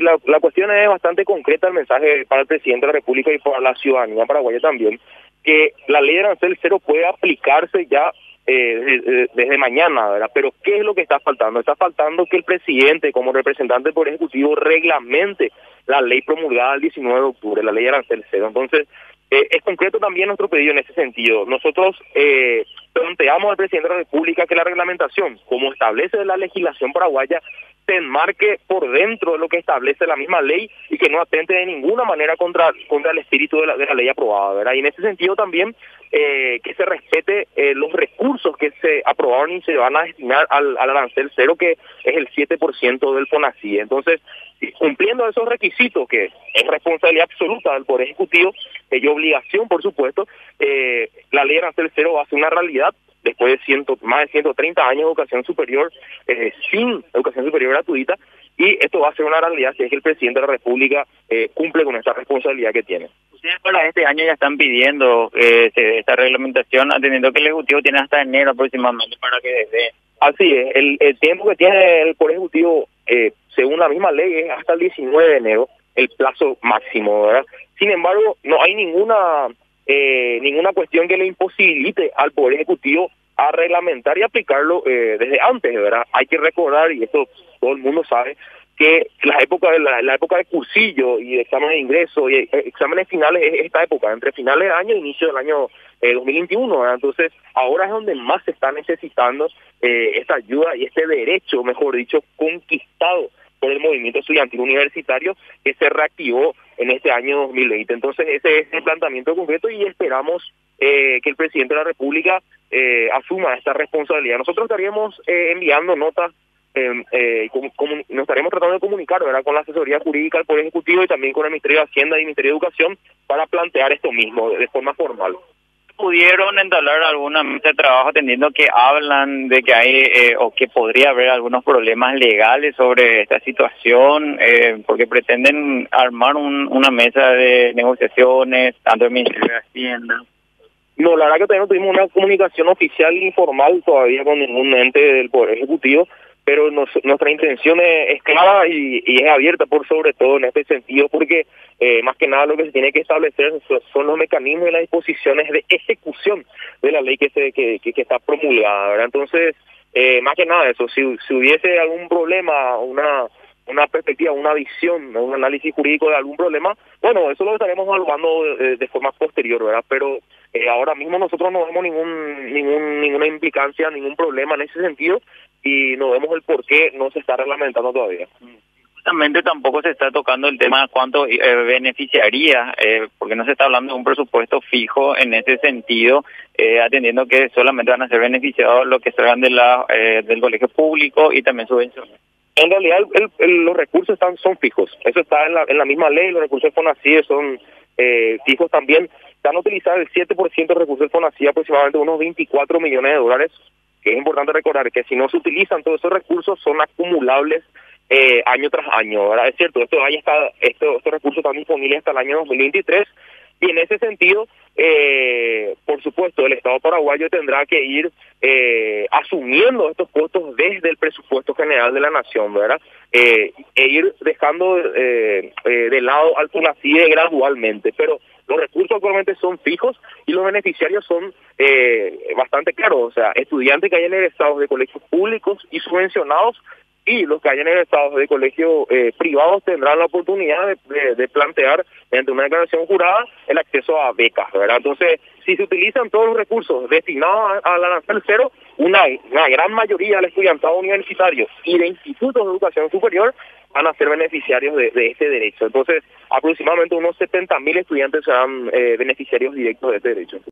La cuestión es bastante concreta el mensaje para el presidente de la República y para la ciudadanía paraguaya también, que la ley de arancel cero puede aplicarse ya eh, desde, mañana, ¿verdad? Pero ¿qué es lo que está faltando? Está faltando que el presidente, como representante por ejecutivo, reglamente la ley promulgada el 19 de octubre, la ley de arancel cero. Entonces, eh, es concreto también nuestro pedido en ese sentido. Nosotros eh, planteamos al presidente de la República que la reglamentación, como establece la legislación paraguaya, se enmarque por dentro de lo que establece la misma ley y que no atente de ninguna manera contra, contra el espíritu de la, de la ley aprobada, ¿verdad? Y en ese sentido también eh, que se respete eh, los recursos que se aprobaron y se van a destinar al, al arancel cero, que es el 7% del FONACI. Entonces, cumpliendo esos requisitos, que es responsabilidad absoluta del Poder Ejecutivo y obligación, por supuesto, eh, la ley arancel cero va una realidad después de ciento, más de 130 años de educación superior eh, sin educación superior gratuita y esto va a ser una realidad si es que el presidente de la República eh, cumple con esta responsabilidad que tiene. Ustedes para este año ya están pidiendo eh, esta reglamentación, atendiendo que el Ejecutivo tiene hasta enero aproximadamente para que desde... Así es, el, el tiempo que tiene el Poder Ejecutivo, eh, según la misma ley, es hasta el 19 de enero, el plazo máximo, ¿verdad? Sin embargo, no hay ninguna eh, ninguna cuestión que le imposibilite al Poder Ejecutivo a reglamentar y aplicarlo eh, desde antes, ¿verdad? Hay que recordar, y esto todo el mundo sabe, que la época de la, época de cursillo y de exámenes de ingreso y eh, exámenes finales es esta época, entre finales del año e inicio del año eh, 2021. Entonces, ahora es donde más se está necesitando eh, esta ayuda y este derecho, mejor dicho, conquistado por el movimiento estudiantil universitario que se reactivó en este año 2020. Entonces, ese es el planteamiento concreto y esperamos eh, que el presidente de la República eh, asuma esta responsabilidad. Nosotros estaríamos eh, enviando notas como, nos estaremos tratando de comunicar ¿verdad? con la asesoría jurídica del Poder Ejecutivo y también con el Ministerio de Hacienda y el Ministerio de Educación para plantear esto mismo de, forma formal. ¿Pudieron entablar alguna mesa de trabajo atendiendo que hablan de que hay eh, o que podría haber algunos problemas legales sobre esta situación? Eh, porque pretenden armar un, una mesa de negociaciones, tanto el Ministerio de Hacienda. No, la verdad que todavía no tuvimos una comunicación oficial informal todavía con ningún ente del Poder Ejecutivo pero nuestra intención es, clara y, es abierta por sobre todo en este sentido, porque eh, más que nada lo que se tiene que establecer son, los mecanismos y las disposiciones de ejecución de la ley que se que, está promulgada, ¿verdad? Entonces, eh, más que nada eso, si, si hubiese algún problema, una una perspectiva, una visión, un análisis jurídico de algún problema, bueno, eso lo estaremos evaluando de, forma posterior, ¿verdad? Pero eh, ahora mismo nosotros no vemos ningún, ningún, ninguna implicancia, ningún problema en ese sentido y no vemos el por qué no se está reglamentando todavía. Justamente tampoco se está tocando el tema de cuánto eh, beneficiaría, eh, porque no se está hablando de un presupuesto fijo en ese sentido, eh, atendiendo que solamente van a ser beneficiados los que salgan de la, del colegio público y también subvenciones. En realidad los recursos están son fijos, eso está en la, en la misma ley, los recursos son así, son fijos también. Están utilizando el 7% de recursos del FONACI, aproximadamente unos 24 millones de dólares es importante recordar que si no se utilizan todos esos recursos son acumulables eh, año tras año. Es cierto, estos recursos están disponibles hasta el año 2023 y en ese sentido, eh, por supuesto, el Estado paraguayo tendrá que ir eh, asumiendo estos costos desde el presupuesto general de la nación, ¿verdad? Eh, e ir dejando de lado al FUNACIDE gradualmente, pero los recursos actualmente son fijos y los beneficiarios son bastante claros, o sea, estudiantes que hayan egresado de colegios públicos y subvencionados y los que hayan egresado de colegios eh, privados tendrán la oportunidad de, plantear mediante una declaración jurada el acceso a becas. Entonces, si se utilizan todos los recursos destinados a, la nación cero, una, gran mayoría de estudiantado universitarios y de institutos de educación superior van a ser beneficiarios de, este derecho. Entonces, aproximadamente unos 70 mil estudiantes serán eh, beneficiarios directos de este derecho.